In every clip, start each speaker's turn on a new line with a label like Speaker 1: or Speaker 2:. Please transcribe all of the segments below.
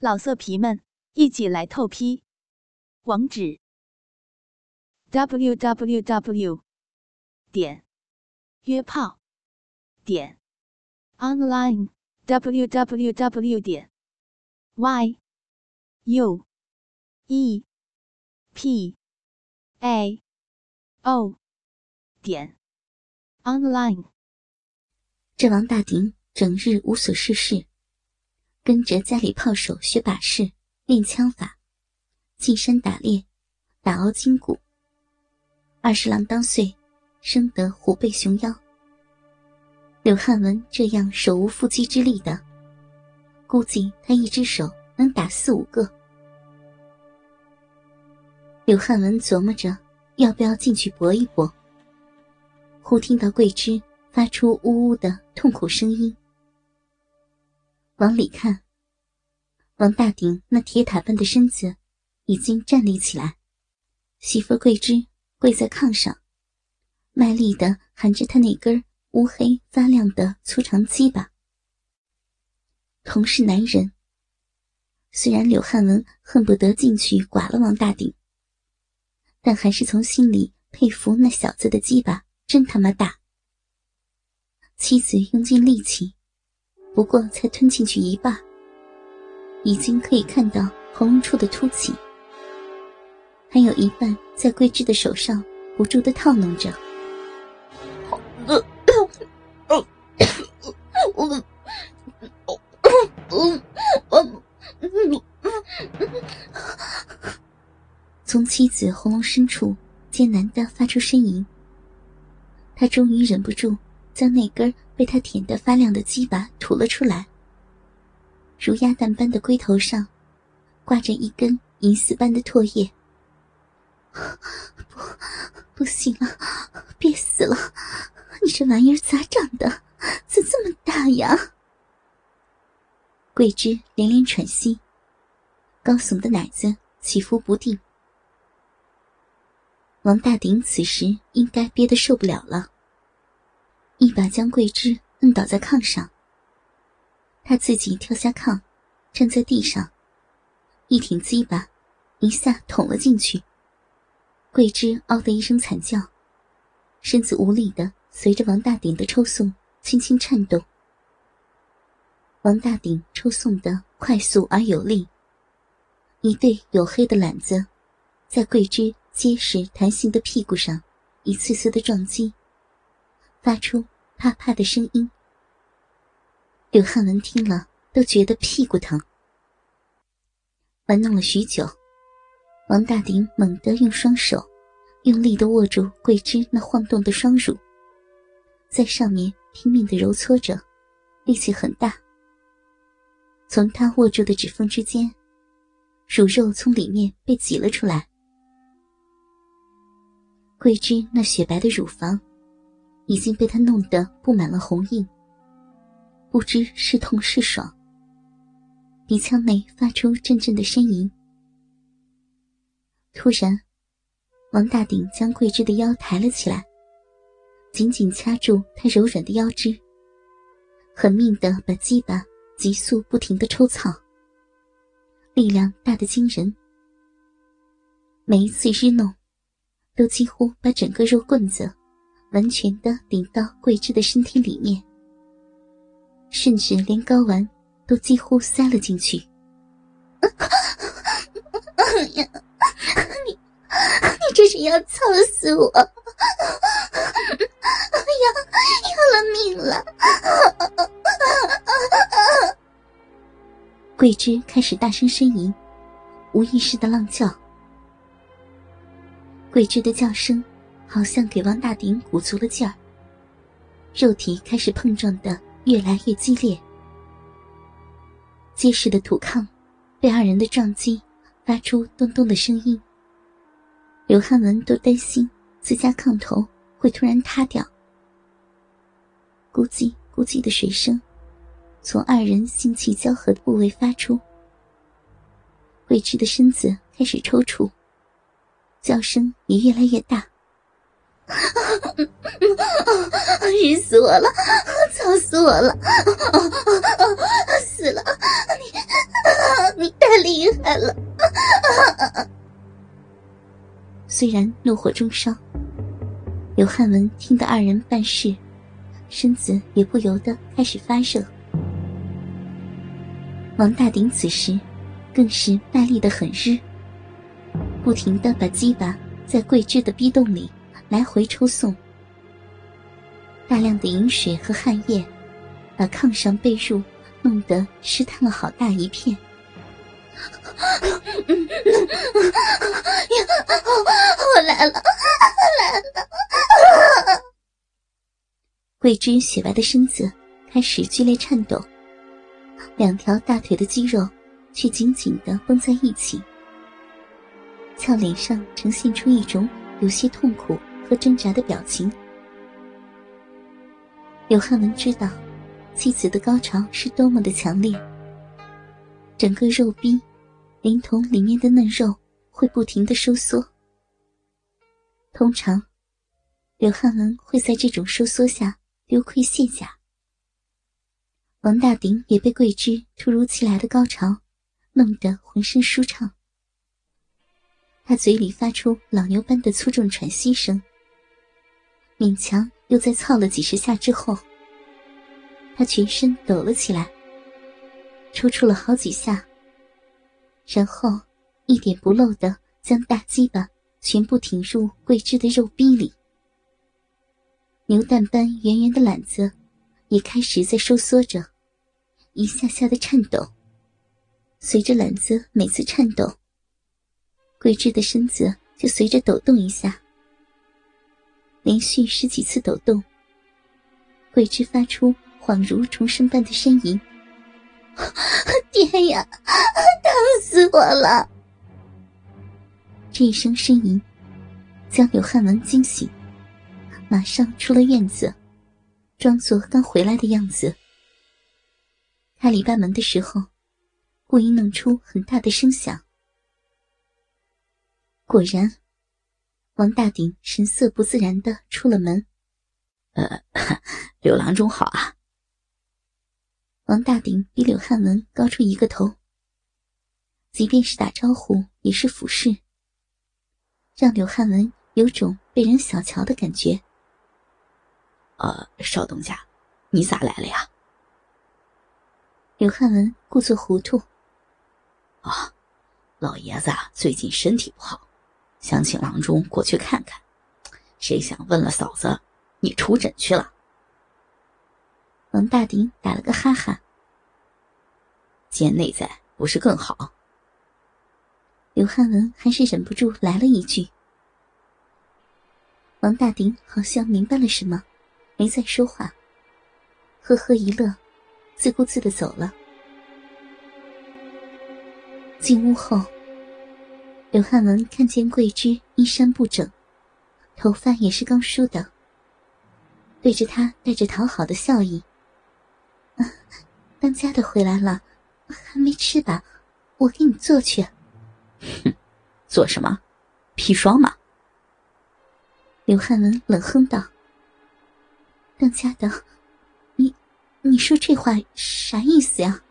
Speaker 1: 老色皮们，一起来透批！网址：w w w 点约炮点 online w w w 点 y u e p a o 点 online。
Speaker 2: 这王大鼎整日无所事事。跟着家里炮手学把式、练枪法，进山打猎，打熬筋骨。二十郎当岁，生得虎背熊腰。柳汉文这样手无缚鸡之力的，估计他一只手能打四五个。柳汉文琢磨着要不要进去搏一搏，忽听到桂枝发出呜呜的痛苦声音。往里看，王大鼎那铁塔般的身子已经站立起来，媳妇桂枝跪在炕上，卖力的含着他那根乌黑发亮的粗长鸡巴。同是男人，虽然柳汉文恨不得进去剐了王大鼎，但还是从心里佩服那小子的鸡巴真他妈大。妻子用尽力气。不过才吞进去一半，已经可以看到喉咙处的凸起，还有一半在桂枝的手上不住的套弄着。从妻子喉咙深处艰难的发出呻吟，他终于忍不住将那根。被他舔得发亮的鸡巴吐了出来，如鸭蛋般的龟头上挂着一根银丝般的唾液。不，不行了，憋死了！你这玩意儿咋长的？咋这么大呀？桂枝连连喘息，高耸的奶子起伏不定。王大鼎此时应该憋得受不了了。一把将桂枝摁倒在炕上，他自己跳下炕，站在地上，一挺鸡巴，一下捅了进去。桂枝嗷的一声惨叫，身子无力的随着王大鼎的抽送轻轻颤动。王大鼎抽送的快速而有力，一对黝黑的懒子，在桂枝结实弹性的屁股上一次次的撞击。发出啪啪的声音，柳汉文听了都觉得屁股疼。玩弄了许久，王大鼎猛地用双手用力的握住桂枝那晃动的双乳，在上面拼命的揉搓着，力气很大。从他握住的指缝之间，乳肉从里面被挤了出来。桂枝那雪白的乳房。已经被他弄得布满了红印，不知是痛是爽。鼻腔内发出阵阵的呻吟。突然，王大鼎将桂枝的腰抬了起来，紧紧掐住她柔软的腰肢，狠命的把鸡巴急速不停的抽草，力量大得惊人。每一次日弄，都几乎把整个肉棍子。完全的顶到桂枝的身体里面，甚至连睾丸都几乎塞了进去。哎呀，你你这是要操死我！哎呀，要了命了！桂枝开始大声呻吟，无意识的浪叫。桂枝的叫声。好像给王大鼎鼓足了劲儿，肉体开始碰撞的越来越激烈。结实的土炕被二人的撞击发出咚咚的声音。刘汉文都担心自家炕头会突然塌掉。咕叽咕叽的水声从二人性气交合的部位发出。桂枝的身子开始抽搐，叫声也越来越大。日死我了！操死我了！死了！你你厉害了！虽然怒火中烧，刘汉文听得二人办事，身子也不由得开始发热。王大鼎此时更是卖力的很日，不停的把鸡巴在桂枝的逼洞里来回抽送，大量的饮水和汗液把炕上被褥弄得湿塌了好大一片。我来了，来了！桂枝雪白的身子开始剧烈颤抖，两条大腿的肌肉却紧紧的绷在一起，俏脸上呈现出一种有些痛苦和挣扎的表情。刘汉文知道妻子的高潮是多么的强烈，整个肉壁。连同里面的嫩肉会不停的收缩，通常，刘汉文会在这种收缩下溜亏卸甲。王大鼎也被桂枝突如其来的高潮弄得浑身舒畅，他嘴里发出老牛般的粗重喘息声，勉强又在操了几十下之后，他全身抖了起来，抽搐了好几下。然后，一点不漏的将大鸡巴全部挺入桂枝的肉壁里，牛蛋般圆圆的懒子也开始在收缩着，一下下的颤抖。随着懒子每次颤抖，桂枝的身子就随着抖动一下。连续十几次抖动，桂枝发出恍如重生般的呻吟。爹呀，疼死我了！这一声呻吟将柳汉文惊醒，马上出了院子，装作刚回来的样子。开篱笆门的时候，故意弄出很大的声响。果然，王大鼎神色不自然的出了门。
Speaker 3: 呃，柳郎中好啊。
Speaker 2: 王大鼎比柳汉文高出一个头，即便是打招呼也是俯视，让柳汉文有种被人小瞧的感觉。
Speaker 3: 呃，少东家，你咋来了呀？
Speaker 2: 柳汉文故作糊涂。
Speaker 3: 啊，老爷子最近身体不好，想请郎中过去看看。谁想问了嫂子，你出诊去了。
Speaker 2: 王大鼎打了个哈哈。
Speaker 3: 见内在不是更好？
Speaker 2: 刘汉文还是忍不住来了一句。王大鼎好像明白了什么，没再说话，呵呵一乐，自顾自的走了。进屋后，刘汉文看见桂枝衣衫不整，头发也是刚梳的，对着他带着讨好的笑意。当家的回来了，还没吃吧？我给你做去。
Speaker 3: 哼，做什么？砒霜吗？
Speaker 2: 刘汉文冷哼道：“当家的，你，你说这话啥意思呀？”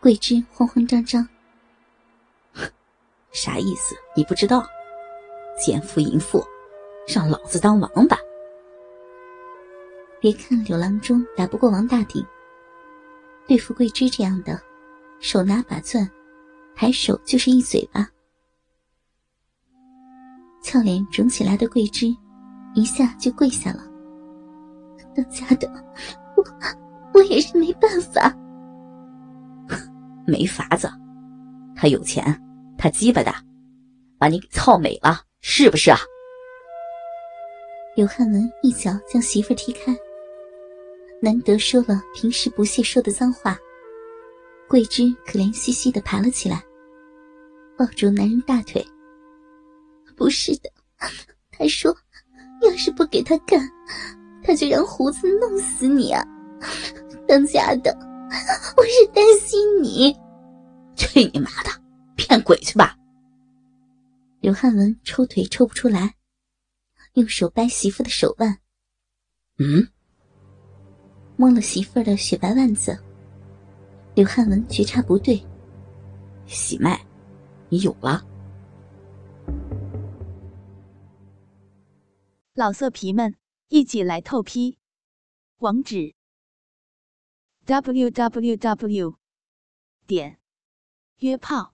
Speaker 2: 桂枝慌慌张张：“
Speaker 3: 啥意思？你不知道？奸夫淫妇，让老子当王八！
Speaker 2: 别看柳郎中打不过王大鼎。”对付桂枝这样的，手拿把钻，抬手就是一嘴巴。俏脸肿起来的桂枝，一下就跪下了。当家的，我我也是没办法。
Speaker 3: 没法子，他有钱，他鸡巴大，把你给操美了，是不是啊？
Speaker 2: 刘汉文一脚将媳妇踢开。难得说了平时不屑说的脏话，桂枝可怜兮兮的爬了起来，抱住男人大腿。不是的，他说，要是不给他干，他就让胡子弄死你啊！当家的，我是担心你。
Speaker 3: 去你妈的，骗鬼去吧！
Speaker 2: 刘汉文抽腿抽不出来，用手掰媳妇的手腕。
Speaker 3: 嗯。
Speaker 2: 摸了媳妇儿的雪白腕子，刘汉文觉察不对，
Speaker 3: 喜脉，你有了。
Speaker 1: 老色皮们，一起来透批！网址：w w w 点约炮